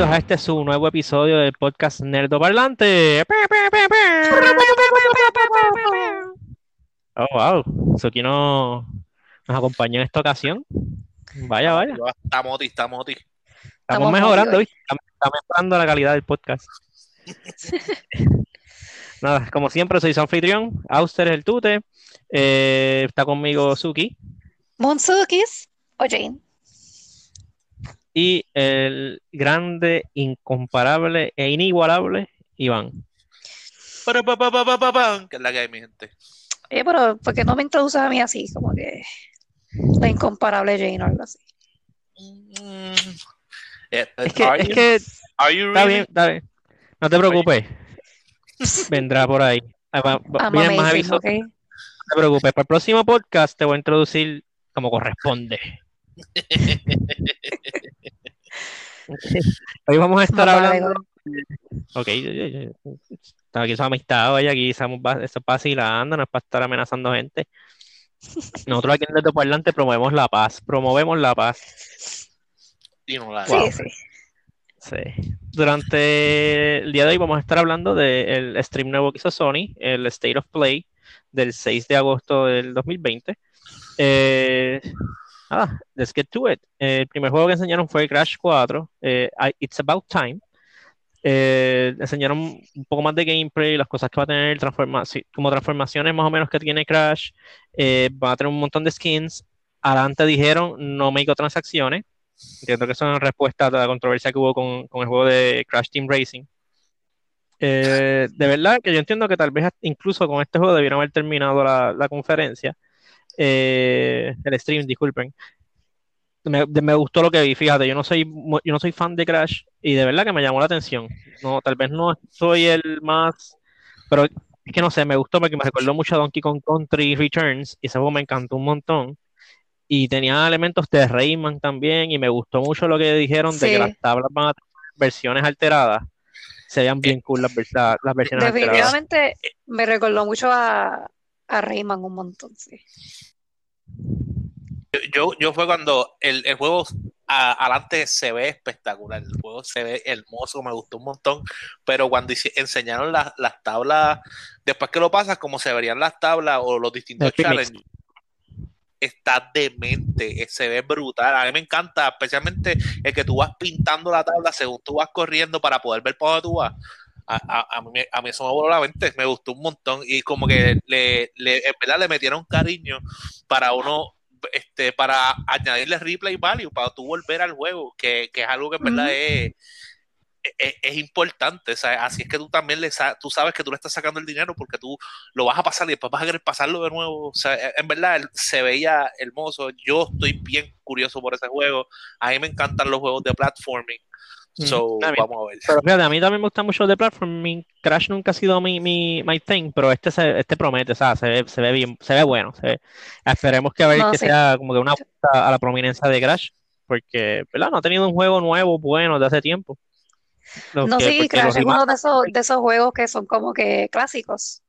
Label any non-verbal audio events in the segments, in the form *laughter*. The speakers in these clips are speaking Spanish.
Bienvenidos a este su nuevo episodio del podcast Nerdo Parlante. Oh, wow. Suki no nos acompañó en esta ocasión. Vaya, vaya. Está moti, está moti. Estamos Estamos mejorando, hoy. ¿viste? Estamos, estamos mejorando la calidad del podcast. *laughs* Nada, como siempre, soy su anfitrión. Auster es el tute. Eh, está conmigo Suki. Monsukis o Jane. Y el grande, incomparable e inigualable Iván. Para, pa, pa, pa, pa, pa, pa, que es la que hay, mi gente. Oye, pero ¿por qué no me introduces a mí así? Como que la incomparable Jane o algo así. Mm. Eh, Es que, es you- está really- bien, está bien. No te preocupes. Vendrá por ahí. Ah, Vienen más amazing, avisos. ¿ok? No te preocupes. Para el próximo podcast te voy a introducir como corresponde. *laughs* Hoy vamos a estar hablando. Ok, yo- yo- yo- estamos aquí somos amistad, oye, aquí estamos vacilando, no es para estar amenazando gente. Nosotros aquí en Desde Parlante promovemos la paz, promovemos la paz. Y no la- Sí, Wow. sí. Sí. Durante el día de hoy vamos a estar hablando del stream nuevo que hizo Sony, el State of Play del 6 de agosto del 2020. Eh, ah, let's get to it. Eh, el primer juego que enseñaron fue Crash 4, eh, It's About Time. Eh, enseñaron un poco más de gameplay, las cosas que va a tener, transforma como transformaciones más o menos que tiene Crash. Va a tener un montón de skins. Adelante dijeron no microtransacciones. Entiendo que eso es en respuesta a la controversia que hubo con, con el juego de Crash Team Racing. De verdad que yo entiendo que tal vez incluso con este juego debieron haber terminado la, la conferencia. Eh, el stream, disculpen. Me, me gustó lo que vi, fíjate, yo no soy yo no soy fan de Crash y de verdad que me llamó la atención. No, tal vez no soy el más, pero es que no sé, me gustó porque me recordó mucho a Donkey Kong Country Returns y ese juego me encantó un montón. Y tenía elementos de Rayman también y me gustó mucho lo que dijeron de que Sí. las tablas van a tener versiones alteradas. Se veían bien cool las, vers- las versiones alteradas. Definitivamente me recordó mucho a, a Rayman un montón, sí. Yo, yo, yo fue cuando el, el juego a- adelante se ve espectacular, el juego se ve hermoso, me gustó un montón, pero cuando hice- enseñaron las, las tablas, después que lo pasas, como se verían las tablas o los distintos challenges, está demente, eh, se ve brutal. A mí me encanta, especialmente el que tú vas pintando la tabla según tú vas corriendo para poder ver para dónde tú vas. A, a- mí, a mí eso me voló la mente, me gustó un montón y como que le, le, en verdad le metieron cariño para uno, este, para añadirle replay value, para tú volver al juego, que, que es algo que en verdad es, es, es importante, o sea, así es que tú también le sa- tú sabes que tú le estás sacando el dinero porque tú lo vas a pasar y después vas a querer pasarlo de nuevo, o sea, en verdad se veía hermoso, yo estoy bien curioso por ese juego, a mí me encantan los juegos de platforming, so está bien. vamos a ver. Pero fíjate, a mí también me gusta mucho de platforming. Crash nunca ha sido mi, mi, my thing, pero este, se, este promete, o sea, se ve, se ve bien, se ve bueno. se ve- Esperemos que a ver No, que sí. sea como que una vuelta a la prominencia de Crash, porque, ¿verdad? No ha tenido un juego nuevo, bueno, de hace tiempo. Lo No, que- sí, porque Crash es uno de esos, de esos juegos que son como que clásicos.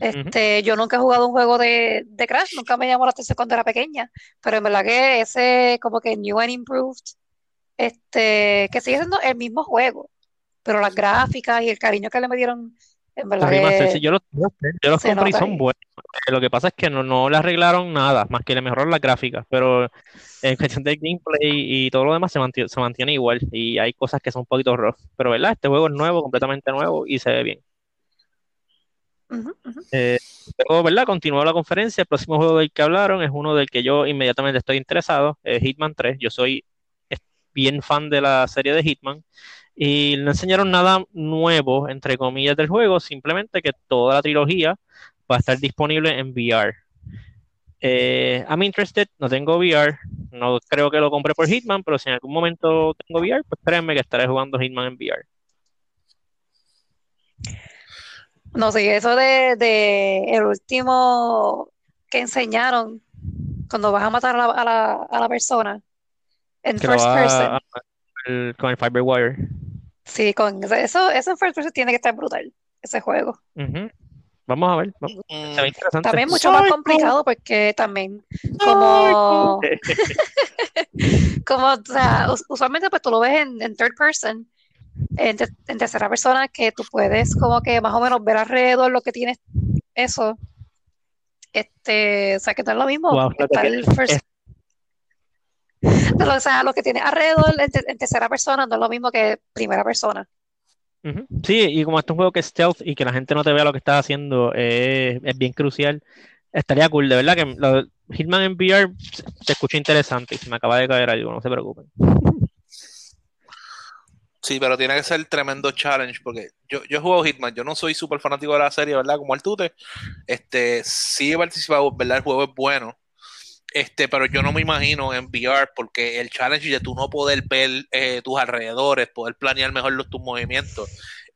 Este, yo nunca he jugado un juego de, de Crash, nunca me llamó la atención cuando era pequeña, pero en verdad que ese como que New and Improved, este, que sigue siendo el mismo juego, pero las gráficas y el cariño que le metieron, en verdad que sí, yo los, yo los se compré y son buenos. Eh, Lo que pasa es que no, no le arreglaron nada, más que le mejoraron las gráficas, pero en cuestión de gameplay y todo lo demás se mantiene, se mantiene igual y hay cosas que son un poquito rough. Pero, ¿verdad? Este juego es nuevo, completamente nuevo y se ve bien. Eh, luego, ¿verdad? Continuó la conferencia. El próximo juego del que hablaron es uno del que yo inmediatamente estoy interesado, es Hitman 3. Yo soy eh, bien fan de la serie de Hitman y no enseñaron nada nuevo, entre comillas, del juego, simplemente que toda la trilogía va a estar disponible en VR. Eh, I'm interested, no tengo VR, no creo que lo compre por Hitman, pero si en algún momento tengo VR, pues créanme que estaré jugando Hitman en VR. No sé, eso de, de el último que enseñaron cuando vas a matar a la, a la, a la persona en Que lo first va person. a- el- con el Fiberwire. Sí, con eso, eso en first person tiene que estar brutal, ese juego. Vamos a ver, vamos- Mm, interesante. También mucho más complicado porque también como *laughs* Como, o sea, us- usualmente pues tú lo ves en, en third person, en, te- en tercera persona, que tú puedes como que más o menos ver alrededor lo que tienes eso. Este, o sea, que no es lo mismo. Wow, el first- Pero, *laughs* o sea, lo que tienes alrededor en, te- en tercera persona no es lo mismo que primera persona. Sí, y como este es un juego que es stealth y que la gente no te vea lo que estás haciendo eh, es bien crucial. Estaría cool, de verdad que lo- Hitman en VR se se escucha interesante y se me acaba de caer algo, no se preocupen. Sí, pero tiene que ser tremendo challenge porque yo, yo juego Hitman, yo no soy súper fanático de la serie, ¿verdad? Como el Tute. Este, sí he participado, ¿verdad? El juego es bueno. Este, pero yo no me imagino en VR porque el challenge de tú no poder ver eh, tus alrededores, poder planear mejor los, tus movimientos,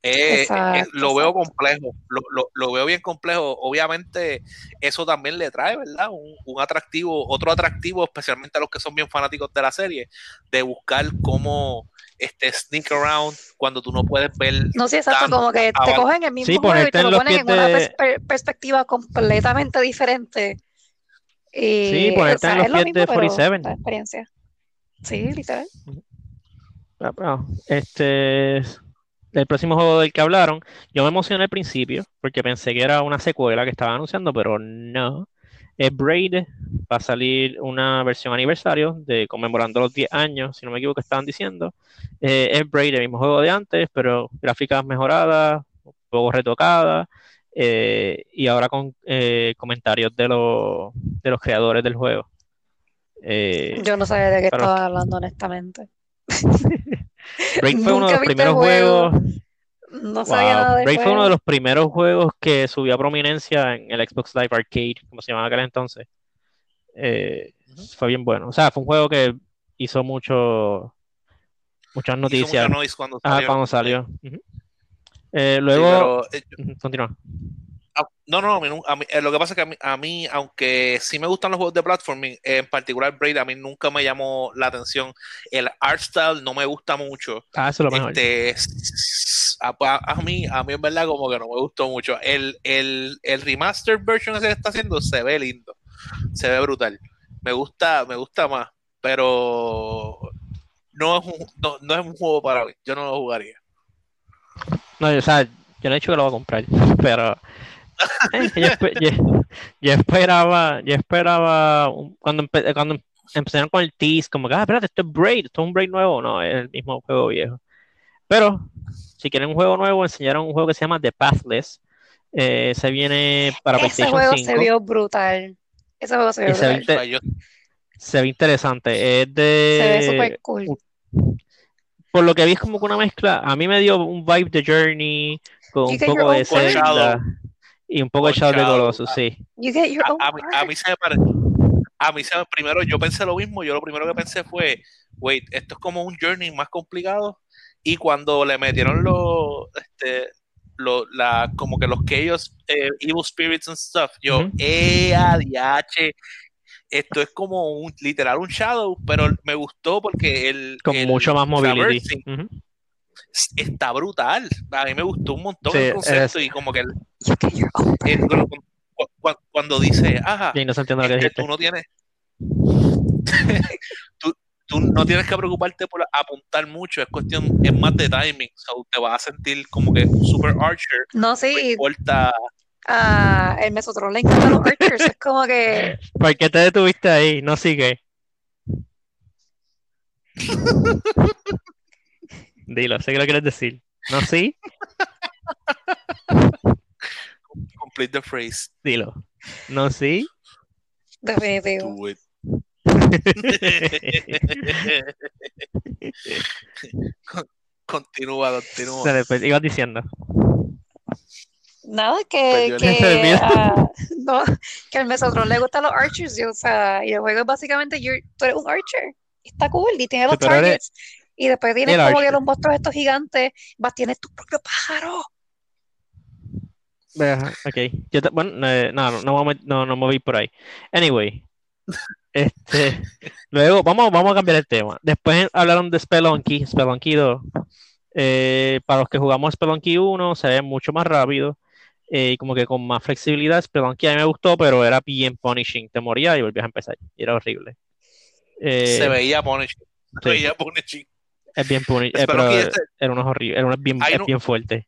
eh, Exacto, eh, lo veo exacto. complejo, lo, lo- lo veo bien complejo. Obviamente, eso también le trae, ¿verdad? Un, un atractivo, otro atractivo, especialmente a los que son bien fanáticos de la serie, de buscar cómo este sneak around cuando tú no puedes ver No, sí, exacto, como que te cogen el mismo Sí, juego y te lo ponen en una de- pers- per- perspectiva completamente diferente. Y, Sí, o ponerte sea, en los es lo pies mismo, de pero 47. la experiencia. Sí, literal. Ah, ah, Este, el próximo juego del que hablaron, yo me emocioné al principio porque pensé que era una secuela que estaban anunciando, pero no. Es Braid, va a salir una versión aniversario de conmemorando los 10 años, si no me equivoco, estaban diciendo. Eh, es Braid, el mismo juego de antes, pero gráficas mejoradas, un poco retocadas, eh, y ahora con eh, comentarios de, los de los creadores del juego. Eh, Yo no sabía de qué pero- estaban hablando, honestamente. *laughs* Braid fue *laughs* uno de los primeros juego. juegos. No sabía Wow. nada del Braid fue uno de los primeros juegos que subió a prominencia en el Xbox Live Arcade, como se llamaba aquel entonces. Eh. Fue bien bueno. O sea, fue un juego que hizo mucho, muchas Hizo noticias mucho noise cuando ah, cuando salió. Eh, Sí, luego, pero, eh, continúa. Ah, No, no, a mí, eh, lo que pasa es que a mí, a mí, aunque sí me gustan los juegos de platforming, en particular Braid, a mí nunca me llamó la atención. El art style no me gusta mucho. Ah, eso es lo mejor. Este, a, a- a mí, a mí en verdad como que no me gustó mucho. El, el, el remastered version ese que está haciendo se ve lindo, se ve brutal. Me gusta, me gusta más, pero no es un, no, no es un juego para mí. Yo no lo jugaría. No, o sea, yo no he dicho que lo voy a comprar, *laughs* pero eh, yo, espe- yo- yo esperaba, yo esperaba cuando, empe- cuando empezaron con el tease, como que, ah, espérate, esto es Braid, esto es un Braid nuevo, no, es el mismo juego viejo. Pero, si quieren un juego nuevo, enseñaron un juego que se llama The Pathless, eh, se viene para Ese PlayStation juego 5 se vio brutal. Ese juego se vio y se ve, brutal. se ve interesante, es Se ve de, súper cool. Por lo que vi es como que una mezcla, a mí me dio un vibe de Journey con un poco de Zelda y un poco de Shadow de. Colossus, sí. A, a mí, a art. mí se me pare- a mí se me- primero yo pensé lo mismo, yo lo primero que pensé fue, wait, esto es como un journey más complicado y cuando le metieron los este lo- la, como que los chaos eh, evil spirits and stuff, yo, Ujú. eh, ADH, esto es como un literal un shadow, pero me gustó porque el, Con el mucho más Ujú. está brutal. A mí me gustó un montón Sí, el concepto es- y como que el- cuando dice, ajá, Y no se entiende lo que este, tú no tienes *laughs* tú, tú no tienes que preocuparte por apuntar mucho, es cuestión, es más de timing, so te vas a sentir como que un super archer, No, no sí, importa, a el Mesotron le encantan los archers. Es como que *laughs* ¿Por qué te detuviste ahí? No sigue. *laughs* Dilo, sé que lo quieres decir. ¿No sí? complete the phrase, Dilo. ¿No sí? definitivo. do it. *laughs* continúa, continúa. Dale, pues, ibas diciendo. Nada, que, que, ah, *laughs* no, que al Mesotron le gustan los archers. y, o sea, y el juego es básicamente you're- tú eres un archer. Está cool y tienes los eres targets. Y después tienes como que los monstruos estos gigantes. Vas, tienes tu propio pájaro. Ok. Yo te- bueno, eh, no, no, no, me- no, no me voy por ahí. Anyway. *laughs* Este, luego, vamos, vamos a cambiar el tema. Después hablaron de Spelunky, Spelunky 2. Eh, para los que jugamos Spelunky 1, se ve mucho más rápido eh, y como que con más flexibilidad. Spelunky a mí me gustó, pero era bien punishing. Te morías y volvías a empezar. Y era horrible. Eh, Se veía punishing. Se sí. veía punishing. es bien puni- eh, pero que este- era unos horrible, era uno bien, Ahí es no- bien fuerte.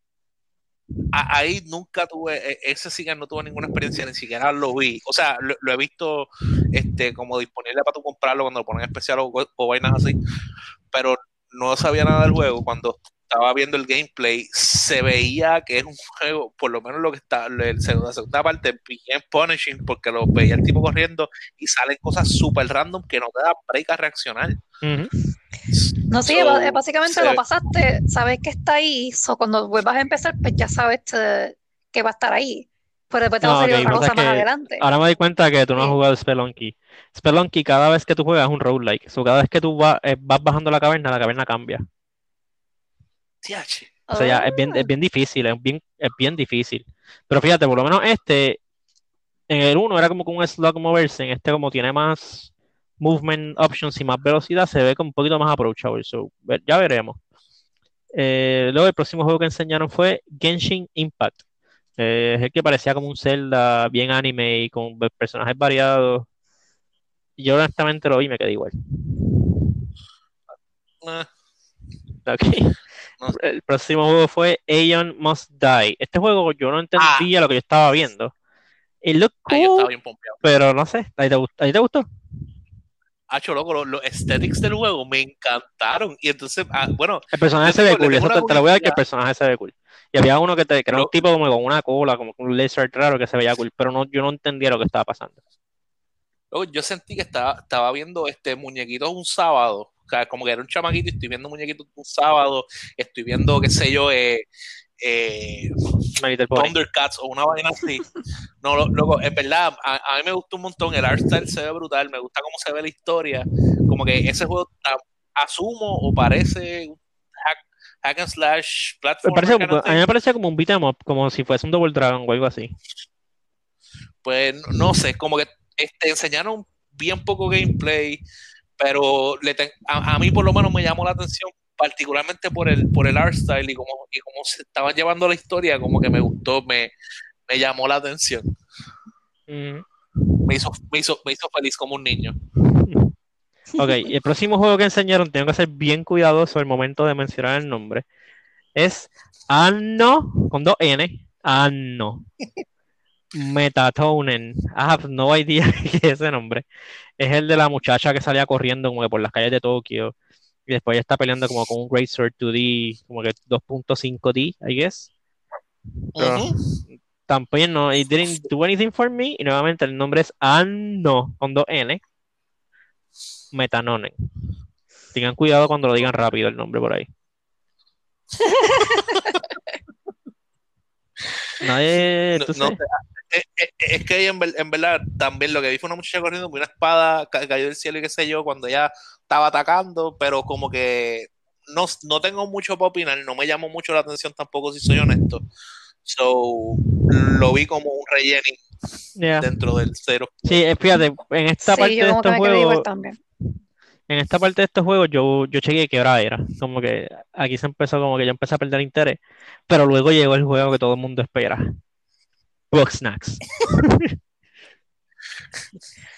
Ahí nunca tuve, e- ese sí que no tuve ninguna experiencia, ni siquiera lo vi. O sea, lo, lo he visto este como disponible para tú comprarlo cuando lo ponen en especial o, o vainas así. Pero no sabía nada del juego. Cuando estaba viendo el gameplay, se veía que es un juego, por lo menos lo que está, el- la segunda parte, bien punishing, porque lo veía el tipo corriendo y salen cosas súper random que no te da break a reaccionar. No, sí, So, ba- básicamente se- lo pasaste, sabes que está ahí, so cuando vuelvas a empezar, pues ya sabes eh, que va a estar ahí. Pero después te va No, a salir otra cosa más que adelante. Ahora me doy cuenta que tú no has jugado Spelunky. Spelunky, cada vez que tú juegas es un roguelike. So, cada vez que tú va- eh, vas bajando la caverna, la caverna cambia. O sea, ya es bien, Ah. es bien difícil, es bien, es bien difícil. Pero fíjate, por lo menos este, en el 1 era como con un slug moverse, en este como tiene más movement options y más velocidad, se ve como un poquito más approachable. So, ya veremos. Eh, luego el próximo juego que enseñaron fue Genshin Impact. Eh, es el que parecía como un Zelda bien anime y con personajes variados. Y yo honestamente lo vi y me quedé igual. Eh, *laughs* No. El próximo juego fue Aeon Must Die. Este juego yo no entendía lo que yo estaba viendo. Ahí yo estaba bien pompeado. pero no sé. ¿A ti te gustó? ¿A ti te gustó? Hacho, loco, los, los aesthetics del juego me encantaron. Y entonces, ah, bueno, El personaje se ve cool. Eso te, te lo voy a que el personaje se ve cool. Y había uno que, te, que era un tipo como con una cola, como con un laser raro que se veía cool, pero no, yo no entendía lo que estaba pasando. loco, yo sentí que estaba, estaba viendo este muñequitos un sábado. Como que era un chamaquito y estoy viendo muñequitos un sábado. Estoy viendo, qué sé yo, eh, eh. Thundercats o una vaina así. No, lo- loco, en verdad, a, a mí me gustó un montón. El art style se ve brutal. Me gusta cómo se ve la historia. Como que ese juego, asumo o parece un hack, hack and slash platform. parece a mí me parecía como un beat 'em up, como si fuese un Double Dragon o algo así. Pues no, no sé, como que este, enseñaron bien poco gameplay, pero le a, a mí por lo menos me llamó la atención, particularmente por el, por el art style y como, y cómo se estaban llevando la historia, como que me gustó, me, me llamó la atención. Mm. Me hizo, me hizo, me hizo feliz como un niño. *laughs* Ok, y el próximo juego que enseñaron, tengo que ser bien cuidadoso al momento de mencionar el nombre. Es Anno, con dos N, Anno. *laughs* Metatonen. I have no idea qué es ese nombre. Es el de la muchacha que salía corriendo como que por las calles de Tokio. Y después ella está peleando como con un Great Sword 2D, como que 2.5D, I guess. Pero tampoco no, it didn't do anything for me. Y nuevamente el nombre es Anno, con dos N. Metanonen. Tengan cuidado cuando lo digan rápido el nombre por ahí. *laughs* Nadie, No- tú no sé, es, es- es que en, en verdad también lo que vi fue una muchacha corriendo con una espada, ca- cayó del cielo y qué sé yo, cuando ella estaba atacando, pero como que no, no tengo mucho para opinar, no me llamó mucho la atención tampoco si soy honesto. So, lo vi como un relleno Yeah. dentro del cero. Sí, eh, fíjate, en esta Sí, parte de estos juegos, también. En esta parte de estos juegos yo, yo chequeé qué hora era. Como que aquí se empezó como que yo empecé a perder interés. Pero luego llegó el juego que todo el mundo espera. Box Snacks.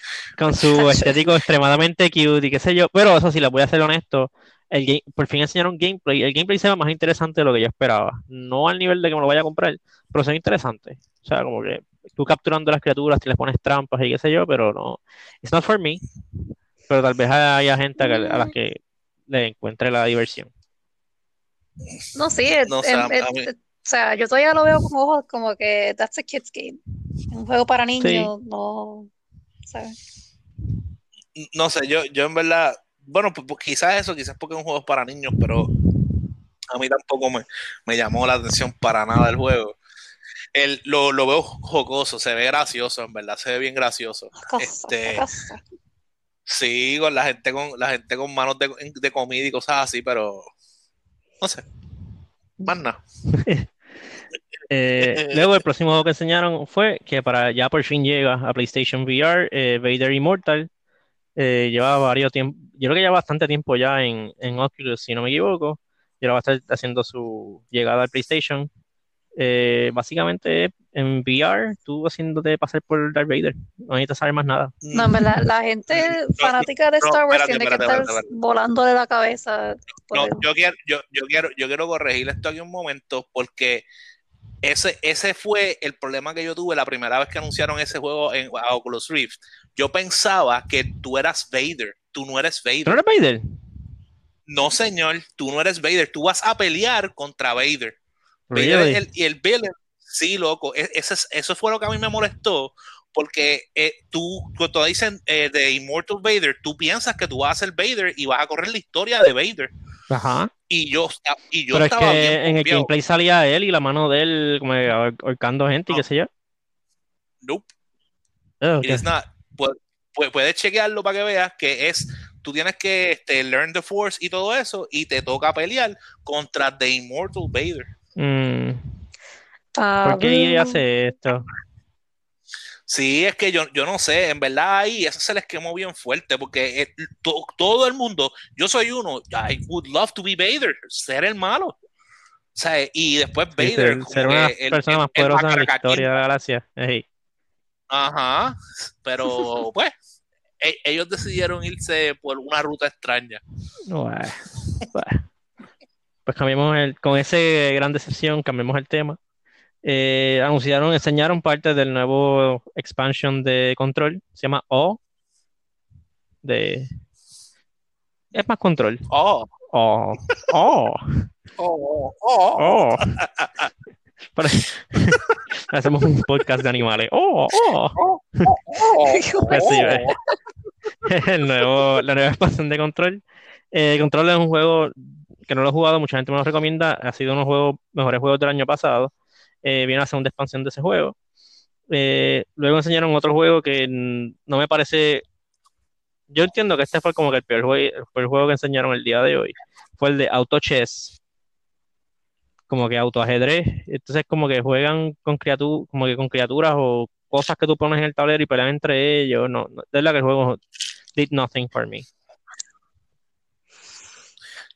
*laughs* Con su *laughs* estético extremadamente cute y qué sé yo. Pero eso sí, les voy a ser honesto. El game- por fin enseñaron gameplay. El gameplay se ve más interesante de lo que yo esperaba. No al nivel de que me lo vaya a comprar, pero se ve interesante. O sea, como que tú capturando las criaturas, te les pones trampas y qué sé yo, pero no. It's not for me. Pero tal vez haya gente a, que- a las que le encuentre la diversión. No, sí, es- No es- es- o sea, yo todavía lo veo con ojos como que that's a kid's game. Un juego para niños, no, ¿sabes? No sé, yo, yo en verdad, bueno, pues, pues quizás eso, quizás porque es un juego para niños, pero a mí tampoco me, me llamó la atención para nada el juego. El, lo, lo veo jocoso, se ve gracioso, en verdad, se ve bien gracioso. Cosa, Este, cosa. Sí, con la gente con la gente con manos de, de comida y cosas así, pero no sé. Más nada. *laughs* Eh, luego el próximo juego que enseñaron fue que para ya por fin llega a PlayStation VR, eh, Vader Immortal. Eh, lleva varios tiempo, yo creo que lleva bastante tiempo ya en, en Oculus, si no me equivoco. Y ahora va a estar haciendo su llegada al PlayStation. Eh, básicamente en VR, tú haciéndote pasar por Darth Vader. No necesitas saber más nada. No, en verdad, la gente *laughs* fanática de Star Wars espérate, tiene que espérate, estar espérate, espérate. volándole la cabeza. No, el- yo quiero, yo, yo quiero, yo quiero corregir esto aquí un momento porque ese, ese fue el problema que yo tuve la primera vez que anunciaron ese juego en Oculus Rift. Yo pensaba que tú eras Vader, tú no eres ¿Tú no Vader. eres Vader? No, señor, tú no eres Vader, tú vas a pelear contra Vader. Vader Really? es el- y el villain, sí, loco, e- ese es- eso fue lo que a mí me molestó. Porque eh, tú, cuando dicen eh, de Immortal Vader, tú piensas que tú vas a ser Vader y vas a correr la historia de Vader. Ajá. Y yo, y yo Pero es estaba que bien en el gameplay salía él y la mano de él como ahor- ahorcando gente y qué sé yo. Nope, Oh, it ok. is not. Pu- pu- Puedes chequearlo para que veas que es, tú tienes que este, learn the force y todo eso y te toca pelear contra The Immortal Vader. Mm, Ah, ¿Por qué mm, hace esto? Sí, es que yo, yo no sé, en verdad ahí eso se les quemó bien fuerte porque eh, to- todo el mundo, yo soy uno, I would love to be Vader, ser el malo. O sea, y después Sí, Vader, ser, como ser una que el- persona el- más poderosa en la historia de la galaxia. Ey. Ajá, pero *laughs* pues e- ellos decidieron irse por una ruta extraña. Bueno, bueno. Pues cambiamos el, con ese gran decepción, cambiamos el tema. Eh, anunciaron, enseñaron parte del nuevo expansion de Control, se llama O. De... Es más Control. Oh, Oh, oh, oh, oh. oh. Pare- *laughs* Hacemos un podcast de animales. Oh, oh. oh, Pues sí, *laughs* ve. el nuevo, la nueva expansión de Control. Eh, Control es un juego que no lo he jugado, mucha gente me lo recomienda. Ha sido uno de los mejores juegos del año pasado. Eh, viene la segunda expansión de ese juego. Eh, luego enseñaron otro juego que no me parece. Yo entiendo que este fue como que el peor juego, el juego que enseñaron el día de hoy. Fue el de Auto Chess. Como que autoajedrez. Entonces, como que juegan con criaturas, como que con criaturas o cosas que tú pones en el tablero y pelean entre ellos. No, no, de verdad que el juego did nothing for me.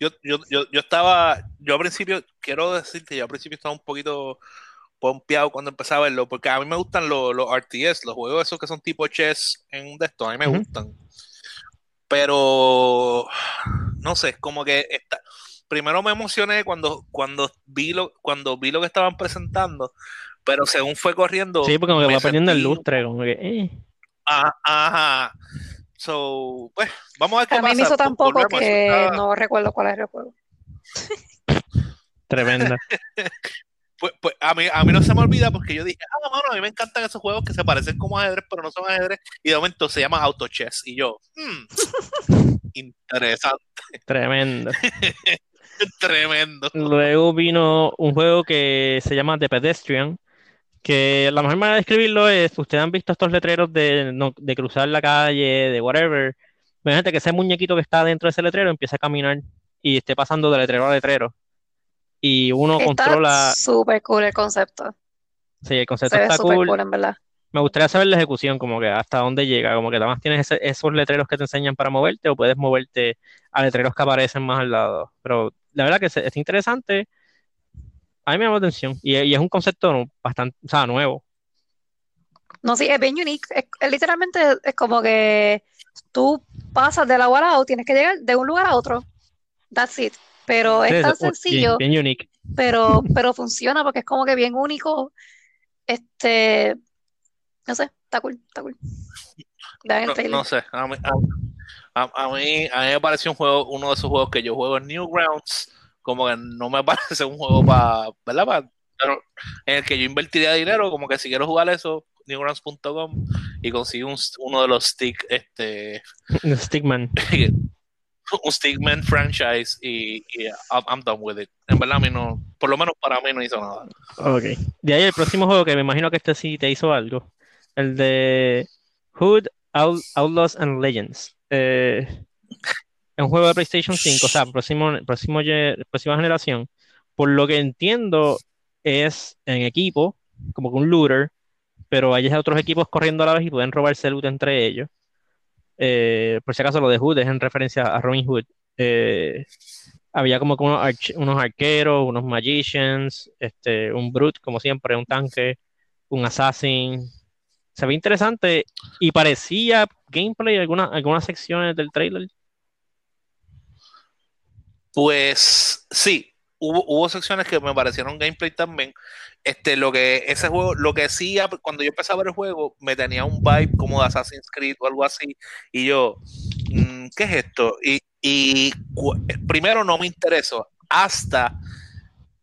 Yo, yo, yo, yo estaba, yo al principio, quiero decir que yo al principio estaba un poquito pompeado cuando empecé a verlo, porque a mí me gustan los, los RTS, los juegos esos que son tipo chess en un de estos, a mí me gustan. Pero, no sé, como que está, primero me emocioné cuando, cuando vi lo, cuando vi lo que estaban presentando, pero según fue corriendo, Sí, porque como que me va perdiendo el sentí- lustre, como que, eh. ah, ajá. So, pues, vamos a ver qué A mí me hizo tan poco Volvemos, que está- no recuerdo cuál es el juego. Tremenda. *laughs* Pues, pues a, mí, a mí no se me olvida porque yo dije, ah, mano, a mí me encantan esos juegos que se parecen como ajedrez, pero no son ajedrez. Y de momento se llama Auto Chess. Y yo, hmm, *laughs* interesante, *laughs* Tremendo. tremendo. Luego vino un juego que se llama The Pedestrian, que la mejor manera de describirlo es, ustedes han visto estos letreros de, no- de cruzar la calle, de whatever. Imagínate que ese muñequito que está dentro de ese letrero empieza a caminar y esté pasando de letrero a letrero. Y uno Está controla, súper cool el concepto. sí, el concepto Se está cool. cool, en verdad. Me gustaría saber la ejecución, como que hasta dónde llega, como que además tienes ese- esos letreros que te enseñan para moverte o puedes moverte a letreros que aparecen más al lado. Pero la verdad que se- está interesante. A mí me llama la atención y, y es un concepto bastante, o sea, nuevo. No, sí, es bien unique. Es, es literalmente es como que tú pasas de lado a lado, tienes que llegar de un lugar a otro. That's it. Pero Sí, es tan es- bien- sencillo, Bien, unique. pero, pero funciona porque es como que bien único. Este, no sé, está cool, está cool. No, sé, a mí, a, a- a mí, a mí me pareció un juego, uno de esos juegos que yo juego en Newgrounds, como que no me *laughs* parece un juego para, ¿verdad? Pa- pero en el que yo invertiría dinero, como que si quiero jugar eso, newgrounds.com y consigo un- uno de los stick, este, *laughs* Stickman. *laughs* un Stickman franchise y, y I'm, I'm done with it. En verdad a mí no, por lo menos para mí no hizo nada. Ok. De ahí el próximo juego que me imagino que este sí te hizo algo. El de Hood Out- Outlaws and Legends. Eh, es un juego de PlayStation 5, o sea, próximo, próxima generación. Por lo que entiendo, es en equipo, como que un looter, pero hay otros equipos corriendo a la vez y pueden robarse loot entre ellos. Eh, por si acaso, lo de Hood es en referencia a Robin Hood. Eh, había como que unos, arch- unos arqueros, unos magicians, este, un brute, como siempre, un tanque, un assassin. Se ve interesante y parecía gameplay alguna, algunas secciones del trailer. Pues sí, hubo, hubo secciones que me parecieron gameplay también. Este, lo que ese juego, lo que sí, ap- cuando yo empecé a ver el juego, me tenía un vibe como de Assassin's Creed o algo así. Y yo, mm, ¿qué es esto? Y, primero no me interesó hasta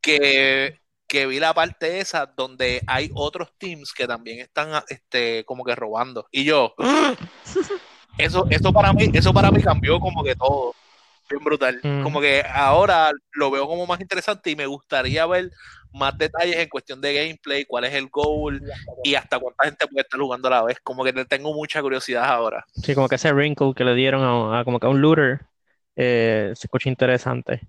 que, que vi la parte esa donde hay otros teams que también están ah, este, como que robando. Y yo, eso, eso para mí, eso para mí cambió como que todo. Bien brutal. Mm. Como que ahora lo veo como más interesante y me gustaría ver más detalles en cuestión de gameplay, cuál es el goal y hasta cuánta gente puede estar jugando a la vez. Como que tengo mucha curiosidad ahora. Sí, como que ese wrinkle que le dieron a, a como que a un looter eh, se escucha interesante.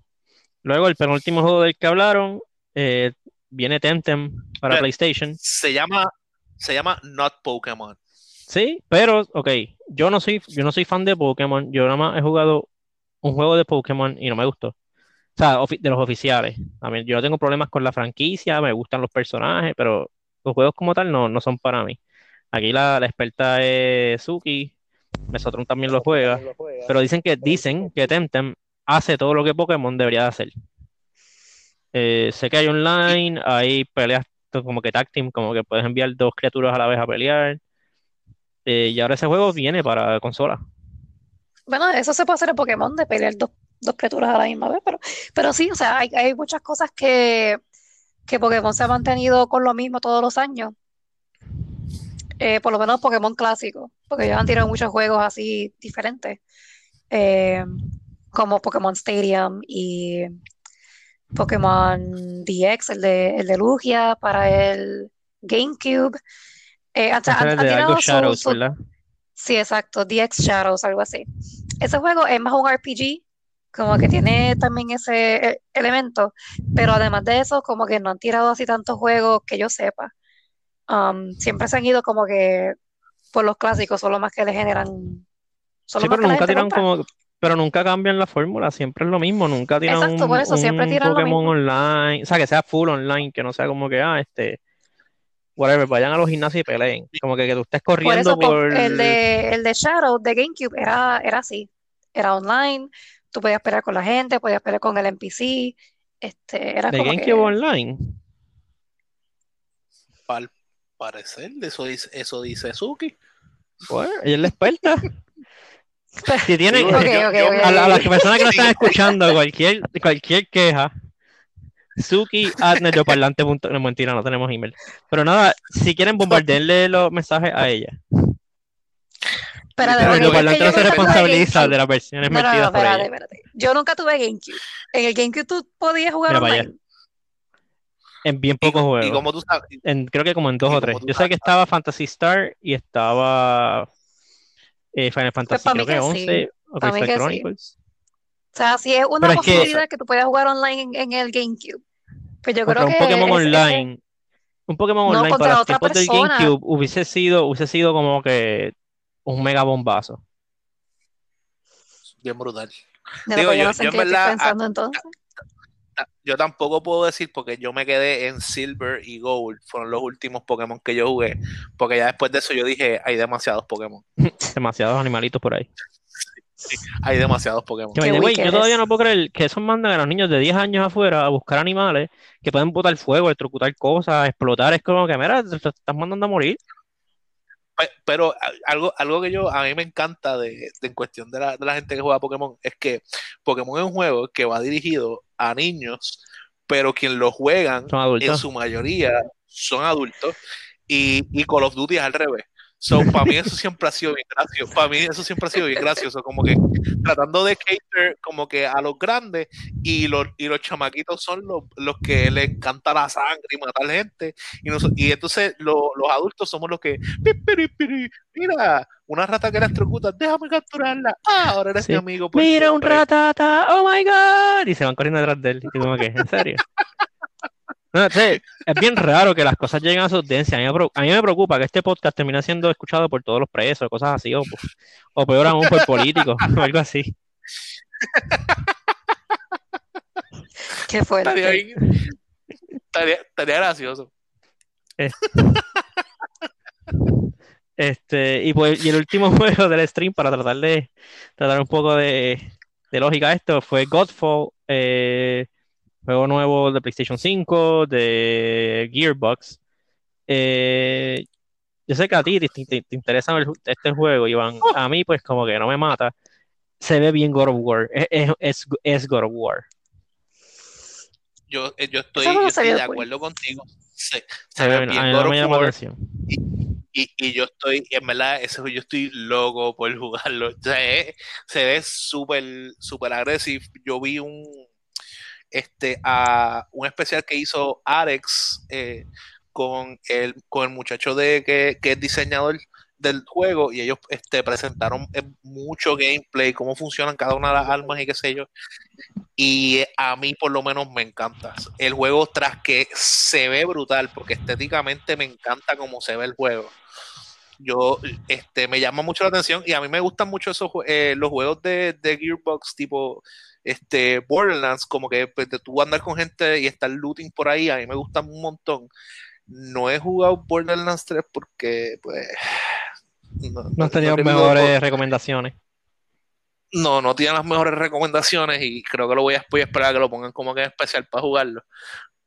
Luego, el penúltimo juego del que hablaron eh, viene Temtem para Pero- PlayStation. Se llama, se llama Not Pokémon. Sí, pero, ok, yo no soy, yo no soy fan de Pokémon, yo nada más he jugado un juego de Pokémon y no me gustó. O sea, de los oficiales. A mí, yo no tengo problemas con la franquicia, me gustan los personajes, pero los juegos como tal no, no son para mí. Aquí la, la experta es Suki, Mesotron también lo juega, pero dicen que, dicen que Temtem hace todo lo que Pokémon debería de hacer. Eh, sé que hay online, hay peleas como que tag team, como que puedes enviar dos criaturas a la vez a pelear. Eh, y ahora ese juego viene para consola. Bueno, eso se puede hacer en Pokémon, de pelear dos, dos criaturas a la misma vez, pero, pero sí, o sea, hay, hay muchas cosas que, que Pokémon se ha mantenido con lo mismo todos los años. Eh, por lo menos Pokémon clásico, porque ellos han tirado muchos juegos así diferentes, eh, como Pokémon Stadium y Pokémon DX, el de, el de Lugia para el GameCube. Eh, han- tirado su-. Sí, exacto, DX Shadows, algo así. Ese juego es más un RPG, como que tiene también ese eh, elemento, pero además de eso, como que no han tirado así tantos juegos que yo sepa. Um, siempre se han ido como que por los clásicos, son los más que le generan, Sí, pero nunca tiran compra. como, pero nunca cambian la fórmula, siempre es lo mismo, nunca tiran Exacto, un, por eso siempre un tiran lo Pokémon mismo. online, o sea, que sea full online, que no sea como que, ah, este, whatever, vayan a los gimnasios y peleen, como que, que tú estés Por corriendo eso por, el de, el de Shadow de GameCube era, era así, era online, tú podías pelear con la gente, podías pelear con el NPC, este, era de como GameCube que... Online. Al parecer, eso dice, eso dice Suki. Bueno, ella es la experta. *laughs* Si tienen, Sí, Ok, yo- ok, yo- ok. a, la- a las personas que nos están escuchando, cualquier, cualquier queja, Suki at netioparlante punto- No, mentira, no tenemos email. Pero nada, si quieren bombardearle los mensajes a ella. Espérate, Pero yo no se responsabiliza de las versiones No, no, no, metidas por espérate, ella. espérate. Yo nunca tuve GameCube. En el GameCube tú podías jugar Mira online. En bien pocos y juegos. como tú sabes, En, creo que como en dos o tres. Yo sé que estaba Fantasy Star y estaba eh, Final Fantasy, para mí creo que que sí. 11 o Crystal sí. O sea, si es una Pero es que- posibilidad que tú puedas jugar online en, en el GameCube. Pues yo creo un que Pokémon ese- online. Un Pokémon No, online para los otra tiempos del. GameCube hubiese sido, hubiese sido como que un mega bombazo. bien brutal. Digo, yo yo- no sé yo en en qué estoy verdad, pensando entonces. Yo tampoco puedo decir porque yo me quedé en Silver y Gold. Fueron los últimos Pokémon que yo jugué. Porque ya después de eso yo dije, hay demasiados Pokémon. *laughs* Demasiados animalitos por ahí. Hay demasiados Pokémon. Que, yo todavía no puedo creer que esos mandan a los niños de 10 años afuera a buscar animales que pueden botar fuego, electrocutar cosas, explotar. Es como que, mira, te estás mandando a morir. Pe- Pero algo, algo que yo a mí me encanta de, de en cuestión de la, de la gente que juega Pokémon es que Pokémon es un juego que va dirigido a niños, pero quien lo juegan en su mayoría son adultos y, y Call of Duty es al revés. So, para mí eso siempre ha sido bien gracioso. Para mí eso siempre ha sido bien gracioso, como que tratando de cater como que a los grandes y los, y los chamaquitos son los, los que les encanta la sangre y matar gente. Y, nos- y entonces lo- los adultos somos los que, "Pi, piri, piri, mira, una rata que electrocuta, déjame capturarla. Ah, ahora eres Sí. mi amigo. por Mira un siempre". ratata, oh my god. Y se van corriendo detrás de él. Y como que, ¿en serio? *laughs* No, es bien raro que las cosas lleguen a su audiencia. A mí, me, a mí me preocupa que este podcast termine siendo escuchado por todos los presos, cosas así, o, o peor aún por políticos, *laughs* o algo así. Qué Estaría, fuerte. bien- estaría- estaría gracioso. Este, y pues, y el último *laughs* juego del stream para tratar de tratar un poco de, de lógica a esto fue Godfall, eh, juego nuevo de PlayStation 5, de Gearbox. Eh, yo sé que a ti te, te- te interesa el- este juego, Iván. A mí, pues, como que no me mata. Se ve bien God of War. Es, es, es- God of War. Yo, eh, yo estoy, yo de cool. acuerdo contigo. Se, ve bien no God me of llama la War. atención. Y, y yo estoy, en verdad, ese yo estoy loco por jugarlo. *laughs* O sea, es- se ve súper, súper agresivo. Yo vi un, este, a, un especial que hizo Arex eh, con el, con el muchacho de que, que es diseñador del juego y ellos este, presentaron eh, mucho gameplay, cómo funcionan cada una de las armas y qué sé yo. Y eh, a mí por lo menos me encanta. El juego tras que se ve brutal, porque estéticamente me encanta cómo se ve el juego. Yo, este, me llama mucho la atención y a mí me gustan mucho esos eh, los juegos de, de Gearbox tipo este Borderlands, como que pues, de tú andar con gente y estar looting por ahí, a mí me gustan un montón. No he jugado Borderlands 3 porque, pues, no, No has tenido querido- mejores recomendaciones. no, no tiene las mejores recomendaciones y creo que lo voy a, voy a esperar a que lo pongan como que en especial para jugarlo.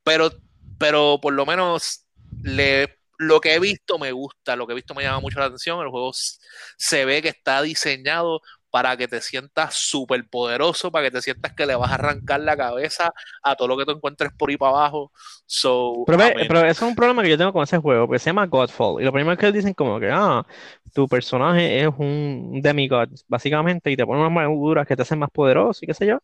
Pero, pero por lo menos le, lo que he visto me gusta, lo que he visto me llama mucho la atención. El juego se ve que está diseñado para que te sientas súper poderoso, para que te sientas que le vas a arrancar la cabeza a todo lo que tú encuentres por ahí para abajo. So, Pero, ve, pero eso es un problema que yo tengo con ese juego, porque se llama Godfall. Y lo primero que dicen como que, ah, tu personaje es un demigod, básicamente, y te ponen unas armaduras que te hacen más poderoso y qué sé yo.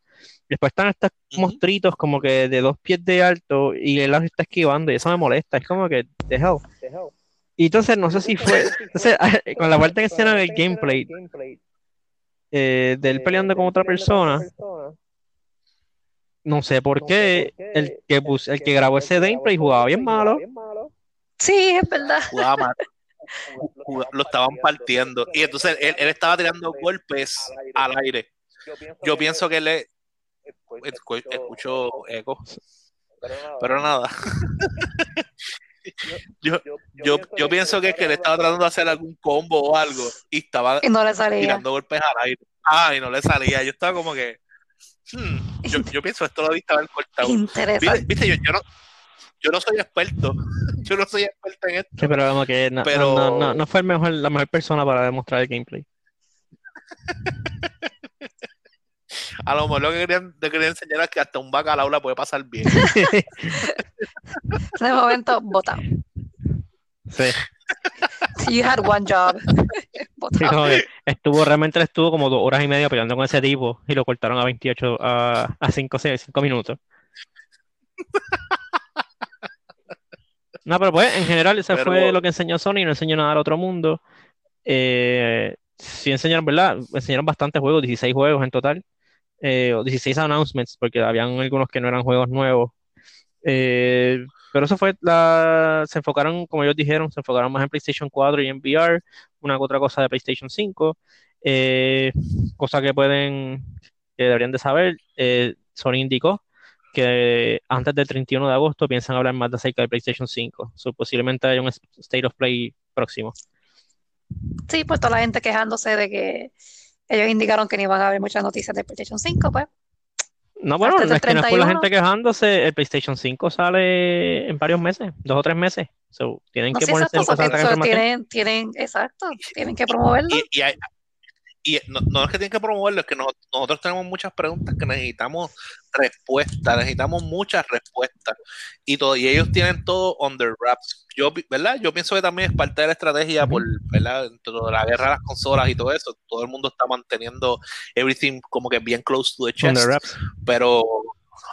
Después están estos Ujú. monstruitos como que de dos pies de alto y él los está esquivando y eso me molesta. Es como que, the hell. Y entonces no sé si fue, *laughs* entonces, *laughs* con la parte que escena del gameplay, eh, de él peleando con otra persona, no sé por qué el que, el que grabó ese gameplay jugaba bien malo. Sí, es verdad. Jugaba mal. *laughs* Jugaba- lo estaban partiendo. Y entonces él, él estaba tirando golpes al aire. Yo pienso que le escu- escucho eco, pero nada. *laughs* Yo, yo, yo pienso que es que le estaba tratando de hacer algún combo o algo y estaba Y no le salía. tirando golpes al aire. Ah, y no le salía. Yo estaba como que. hmm, yo, yo *laughs* pienso esto lo diste haber cortado. Viste, Interesante. viste, yo, yo no, yo no soy experto. *laughs* Yo no soy experto en esto. Sí, pero como que no, Pero- no, no, no fue el mejor, la mejor persona para demostrar el gameplay. *laughs* A lo mejor lo que querían, le querían enseñar es que hasta un bacalao la puede pasar bien. *laughs* En ese momento, votado. Sí, You had one job. *laughs* sí, que estuvo, realmente estuvo como dos horas y media peleando con ese tipo y lo cortaron a 28, a, a 5, 5 minutos. *laughs* No, pero pues en general Pero- fue lo que enseñó Sony, no enseñó nada al otro mundo. Eh, sí enseñaron, ¿verdad? Enseñaron bastantes juegos, 16 juegos en total, eh, o 16 announcements, porque habían algunos que no eran juegos nuevos. Eh, pero eso fue se enfocaron, como ellos dijeron, se enfocaron más en PlayStation 4 y en VR, una que otra cosa de PlayStation 5, eh, cosa que pueden, que deberían de saber, eh, Sony indicó que antes del 31 de agosto piensan hablar más de acerca de PlayStation 5, so, posiblemente haya un State of Play próximo. Sí, pues toda la gente quejándose de que ellos indicaron que no iban a haber muchas noticias de PlayStation 5, pues. No, bueno, no es que no es por la 31. gente quejándose, el PlayStation 5 sale en varios meses, dos o tres meses, so, tienen No que sé ponerse exacto, en so, so, tienen, tienen, exacto, tienen que promoverlo. Y, y, hay- y no, no es que tienen que promoverlo, es que nos- nosotros tenemos muchas preguntas que necesitamos respuestas, necesitamos muchas respuestas. Y, todo, y ellos tienen todo under wraps. Yo, ¿verdad? Yo pienso que también es parte de la estrategia por, ¿verdad? Dentro de la guerra de las consolas y todo eso. Todo el mundo está manteniendo everything como que bien close to the chest. Under wraps. Pero,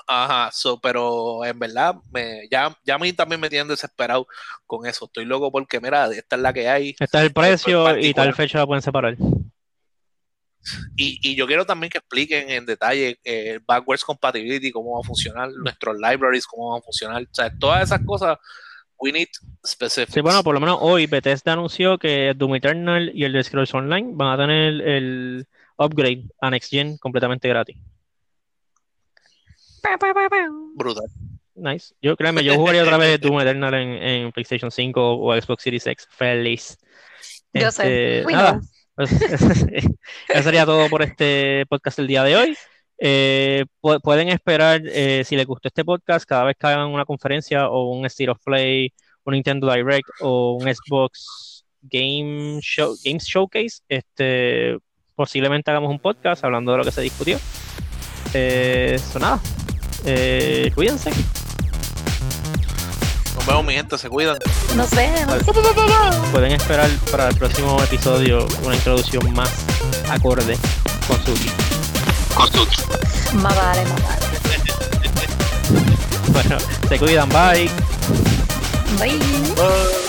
ajá, so, pero en verdad, me, ya, ya a mí también me tienen desesperado con eso. Estoy loco porque, mira, esta es la que hay. Este es el precio y tal fecha la pueden separar. Y, y yo quiero también que expliquen en detalle eh, backwards compatibility, cómo va a funcionar, nuestros libraries, cómo van a funcionar. O sea, todas esas cosas, we need specifics. Sí, bueno, por lo menos hoy Bethesda anunció que Doom Eternal y el de Scrolls Online van a tener el upgrade a Next Gen completamente gratis. Brutal. Nice. Yo créeme, yo jugaría otra vez Doom Eternal en, en PlayStation 5 o Xbox Series X. Feliz. Yo sé. Este, We nada, *laughs* eso sería todo por este podcast del día de hoy. Eh, pu- pueden esperar, eh, si les gustó este podcast, cada vez que hagan una conferencia o un State of Play, un Nintendo Direct o un Xbox Game Show, Games Showcase, este, posiblemente hagamos un podcast hablando de lo que se discutió. Eh, Eso nada. Eh, cuídense. Nos vemos, mi gente, se cuidan. Nos vemos. Pueden esperar para el próximo episodio una introducción más acorde con Suki. Más vale, más vale. *laughs* Bueno, se cuidan, bye. Bye. Bye.